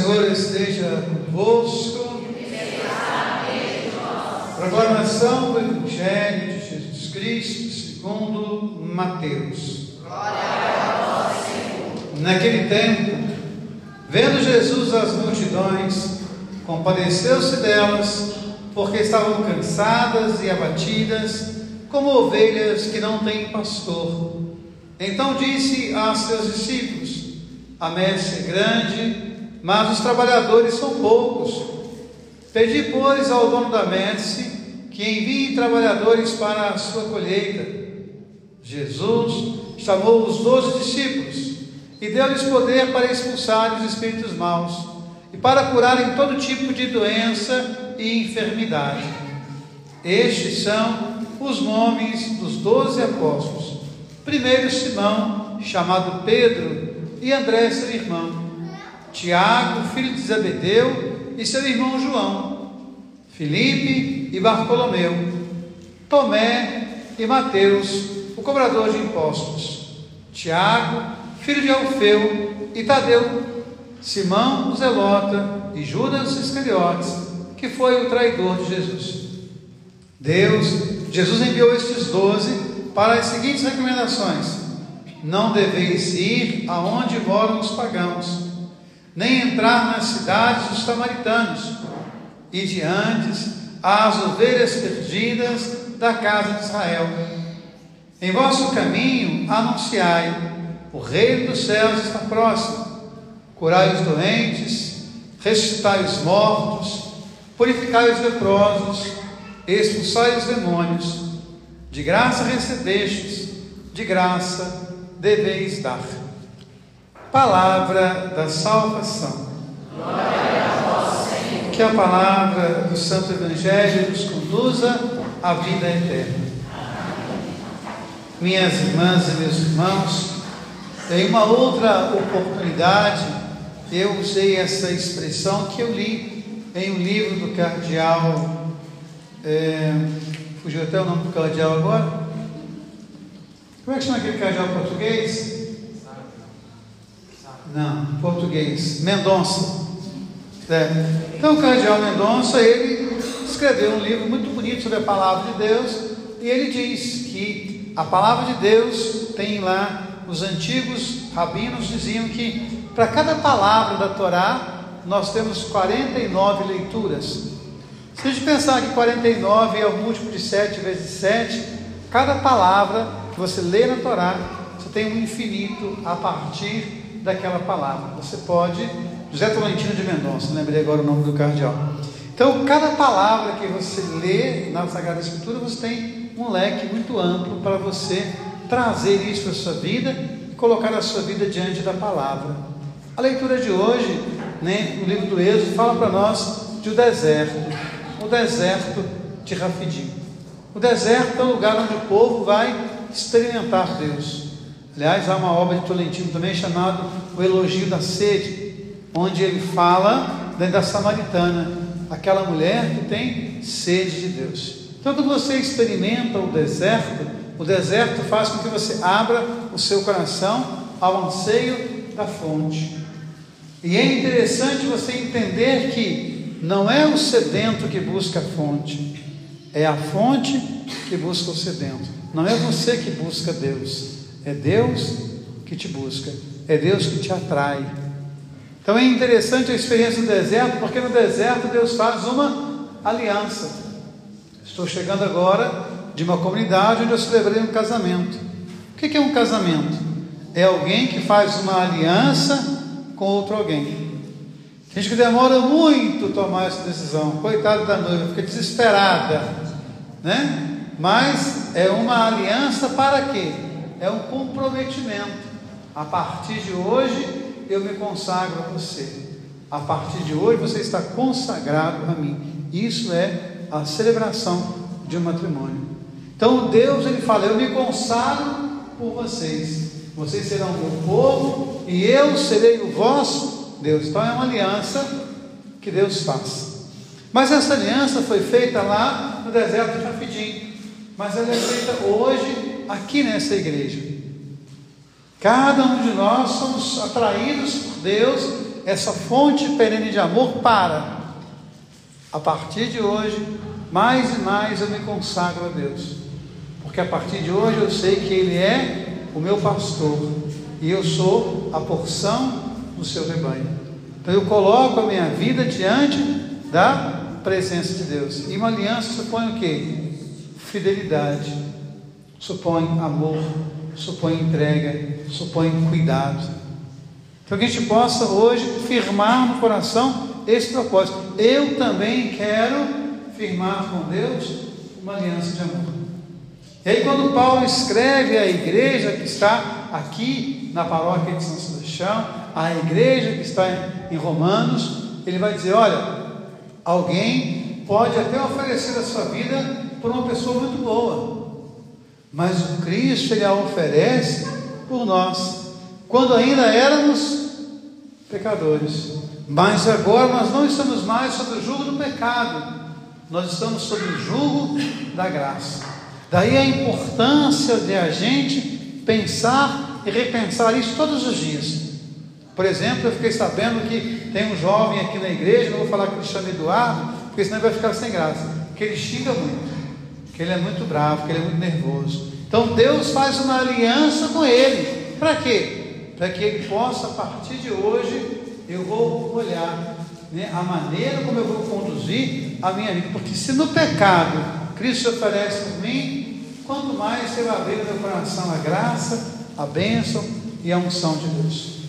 Senhor esteja convosco. Proclamação do Evangelho de Jesus Cristo segundo Mateus. Naquele tempo, vendo Jesus as multidões, compadeceu-se delas, porque estavam cansadas e abatidas, como ovelhas que não têm pastor. Então disse a seus discípulos: A messe é grande, mas os trabalhadores são poucos. Pedi, pois, ao dono da messe que envie trabalhadores para a sua colheita. Jesus chamou os doze discípulos e deu-lhes poder para expulsar os espíritos maus e para curarem todo tipo de doença e enfermidade. Estes são os nomes dos doze apóstolos. Primeiro Simão, chamado Pedro, e André, seu irmão. Tiago, filho de Zebedeu, e seu irmão João. Filipe e Bartolomeu. Tomé e Mateus, o cobrador de impostos. Tiago, filho de Alfeu, e Tadeu. Simão, o zelota, e Judas Iscariotes, que foi o traidor de Jesus. Deus, Jesus enviou estes doze para as seguintes recomendações: Não deveis ir aonde moram os pagãos, nem entrar nas cidades dos samaritanos, e diante às ovelhas perdidas da casa de Israel. Em vosso caminho anunciai: o reino dos céus está próximo. Curai os doentes, ressuscitai os mortos, purificai os leprosos, expulsai os demônios. De graça recebestes, de graça deveis dar. Palavra da salvação. A vós. Que a palavra do Santo Evangelho nos conduza à vida eterna. Minhas irmãs e meus irmãos, em uma outra oportunidade, eu usei essa expressão que eu li em um livro do cardeal. É, fugiu até o nome do cardeal agora? Como é que chama aquele cardeal português? Não, português. Mendonça. É. Então, o cardeal Mendonça, ele escreveu um livro muito bonito sobre a palavra de Deus, e ele diz que a palavra de Deus tem lá, os antigos rabinos diziam que para cada palavra da Torá, nós temos 49 leituras. Se a gente pensar que 49 é o múltiplo de 7 vezes 7, cada palavra que você lê na Torá, você tem um infinito a partir daquela palavra. Você pode, José Tolentino de Mendonça, lembrei agora o nome do cardeal. Então, cada palavra que você lê na Sagrada Escritura, você tem um leque muito amplo para você trazer isso a sua vida e colocar a sua vida diante da palavra. A leitura de hoje, né, no livro do Êxodo, fala para nós de um deserto, o deserto de Rafidim. O deserto é o lugar onde o povo vai experimentar Deus. Aliás, há uma obra de Tolentino também chamada O Elogio da Sede, onde ele fala da samaritana, aquela mulher que tem sede de Deus. Então, quando você experimenta o deserto, o deserto faz com que você abra o seu coração ao anseio da fonte. E é interessante você entender que não é o sedento que busca a fonte, é a fonte que busca o sedento. Não é você que busca Deus, é Deus que te busca, é Deus que te atrai. Então é interessante a experiência do deserto, porque no deserto Deus faz uma aliança. Estou chegando agora de uma comunidade onde eu celebrei um casamento. O que é um casamento? É alguém que faz uma aliança com outro alguém. Tem gente que demora muito tomar essa decisão. Coitado da noiva, fica desesperada, né? Mas é uma aliança para quê? É um comprometimento. A partir de hoje eu me consagro a você. A partir de hoje você está consagrado a mim. Isso é a celebração de um matrimônio. Então Deus ele fala: Eu me consagro por vocês. Vocês serão o meu povo e eu serei o vosso Deus. Então é uma aliança que Deus faz. Mas essa aliança foi feita lá no deserto de Rafidim. Mas ela é feita hoje aqui nessa igreja. Cada um de nós somos atraídos por Deus essa fonte perene de amor para, a partir de hoje, mais e mais eu me consagro a Deus. Porque a partir de hoje eu sei que Ele é o meu pastor e eu sou a porção do seu rebanho. Então eu coloco a minha vida diante da presença de Deus. E uma aliança supõe o quê? Fidelidade, supõe amor, supõe entrega, supõe cuidado. Que a gente possa hoje firmar no coração esse propósito. Eu também quero firmar com Deus uma aliança de amor. E aí, quando Paulo escreve à igreja que está aqui na paróquia de São Sebastião, a igreja que está em Romanos, ele vai dizer: olha, alguém pode até oferecer a sua vida por uma pessoa muito boa, mas o Cristo ele a oferece por nós, quando ainda éramos pecadores. Mas agora nós não estamos mais sob o jugo do pecado, nós estamos sob o jugo da graça. Daí a importância de a gente pensar e repensar isso todos os dias. Por exemplo, eu fiquei sabendo que tem um jovem aqui na igreja, não vou falar que ele chama Eduardo, porque senão ele vai ficar sem graça, que ele xinga muito, que ele é muito bravo, que ele é muito nervoso. Então Deus faz uma aliança com ele. Para quê? Para que ele possa, a partir de hoje, eu vou olhar né, a maneira como eu vou conduzir a minha vida. Porque se no pecado Cristo oferece por mim, quanto mais eu abrir meu coração a graça, a bênção e a unção de Deus.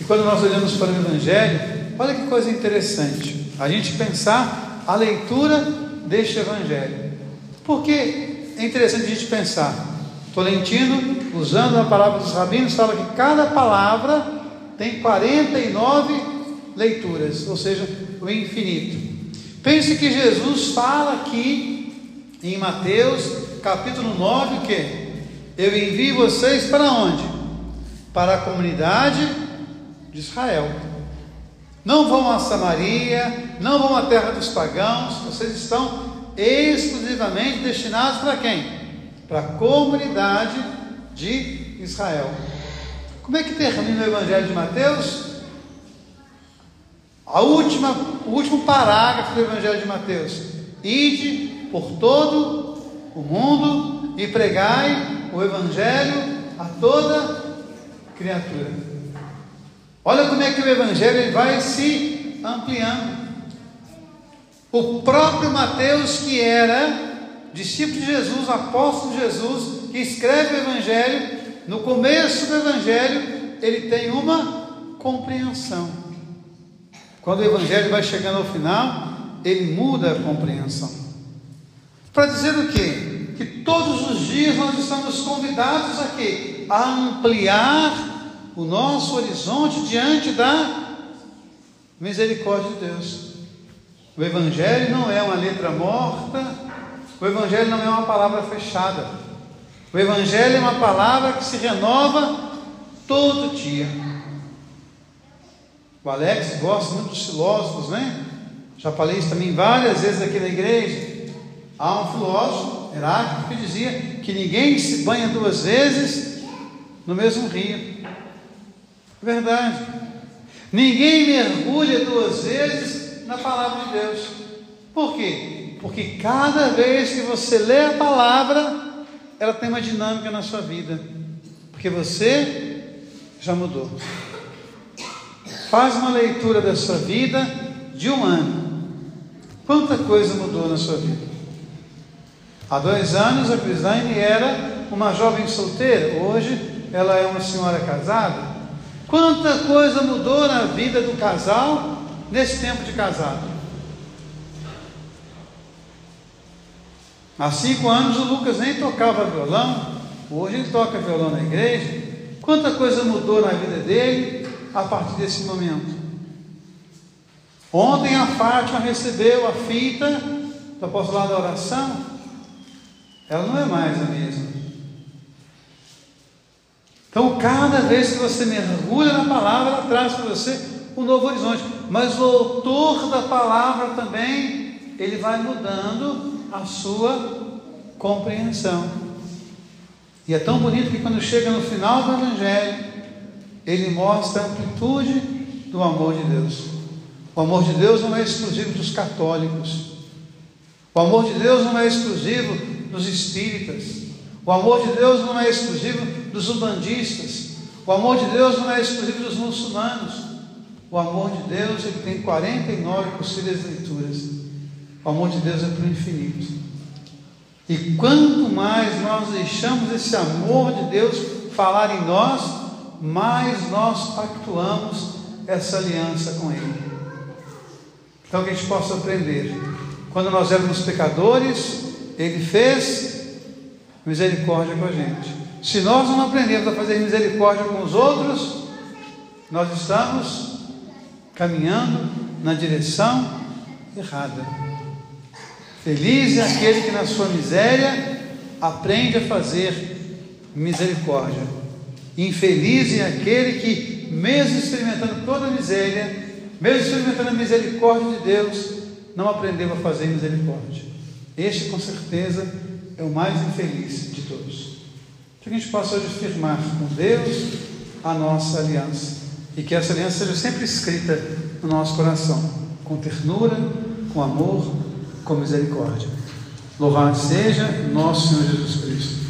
E quando nós olhamos para o Evangelho, olha que coisa interessante, a gente pensar a leitura deste Evangelho. Porque é interessante a gente pensar. Tolentino, usando a palavra dos rabinos, fala que cada palavra tem 49 leituras, ou seja, o infinito. Pense que Jesus fala aqui em Mateus, capítulo 9, o que? Eu envio vocês para onde? Para a comunidade de Israel. Não vão a Samaria, não vão à terra dos pagãos, vocês estão exclusivamente destinados para quem? Para a comunidade de Israel. Como é que termina o Evangelho de Mateus? A última, o último parágrafo do Evangelho de Mateus: Ide por todo o mundo e pregai o Evangelho a toda criatura. Olha como é que o Evangelho vai se ampliando. O próprio Mateus, que era discípulo de Jesus, apóstolo de Jesus, que escreve o Evangelho, no começo do Evangelho, ele tem uma compreensão. Quando o Evangelho vai chegando ao final, ele muda a compreensão. Para dizer o quê? Que todos os dias nós estamos convidados aqui a ampliar o nosso horizonte diante da misericórdia de Deus. O Evangelho não é uma letra morta, o Evangelho não é uma palavra fechada. O Evangelho é uma palavra que se renova todo dia. O Alex gosta muito dos filósofos, né? Já falei isso também várias vezes aqui na igreja. Há um filósofo, Heráclito, que dizia que ninguém se banha duas vezes no mesmo rio. Verdade. Ninguém mergulha duas vezes na palavra de Deus. Por quê? Porque cada vez que você lê a palavra, ela tem uma dinâmica na sua vida, porque você já mudou. Faz uma leitura da sua vida de um ano. Quanta coisa mudou na sua vida? Há dois anos a Crislaine era uma jovem solteira, hoje ela é uma senhora casada. Quanta coisa mudou na vida do casal nesse tempo de casado? Há cinco anos o Lucas nem tocava violão, hoje ele toca violão na igreja. Quanta coisa mudou na vida dele a partir desse momento. Ontem a Fátima recebeu a fita do apostolado da oração. Ela não é mais a mesma. Então, cada vez que você mergulha na palavra, ela traz para você um novo horizonte. Mas o autor da palavra também, ele vai mudando a sua compreensão. E é tão bonito que quando chega no final do Evangelho, ele mostra a amplitude do amor de Deus. O amor de Deus não é exclusivo dos católicos. O amor de Deus não é exclusivo dos espíritas. O amor de Deus não é exclusivo dos umbandistas. O amor de Deus não é exclusivo dos muçulmanos. O amor de Deus ele tem 49 possíveis leituras. O amor de Deus é para o infinito. E quanto mais nós deixamos esse amor de Deus falar em nós, mais nós pactuamos essa aliança com Ele. Então que a gente possa aprender. Quando nós éramos pecadores, Ele fez misericórdia com a gente. Se nós não aprendemos a fazer misericórdia com os outros, nós estamos caminhando na direção errada. Feliz é aquele que na sua miséria aprende a fazer misericórdia. Infeliz é aquele que, mesmo experimentando toda a miséria, mesmo experimentando a misericórdia de Deus, não aprendeu a fazer misericórdia. Este, com certeza, é o mais infeliz de todos. Que a gente possa hoje firmar com Deus a nossa aliança e que essa aliança seja sempre escrita no nosso coração, com ternura, com amor, com misericórdia. Louvado seja nosso Senhor Jesus Cristo.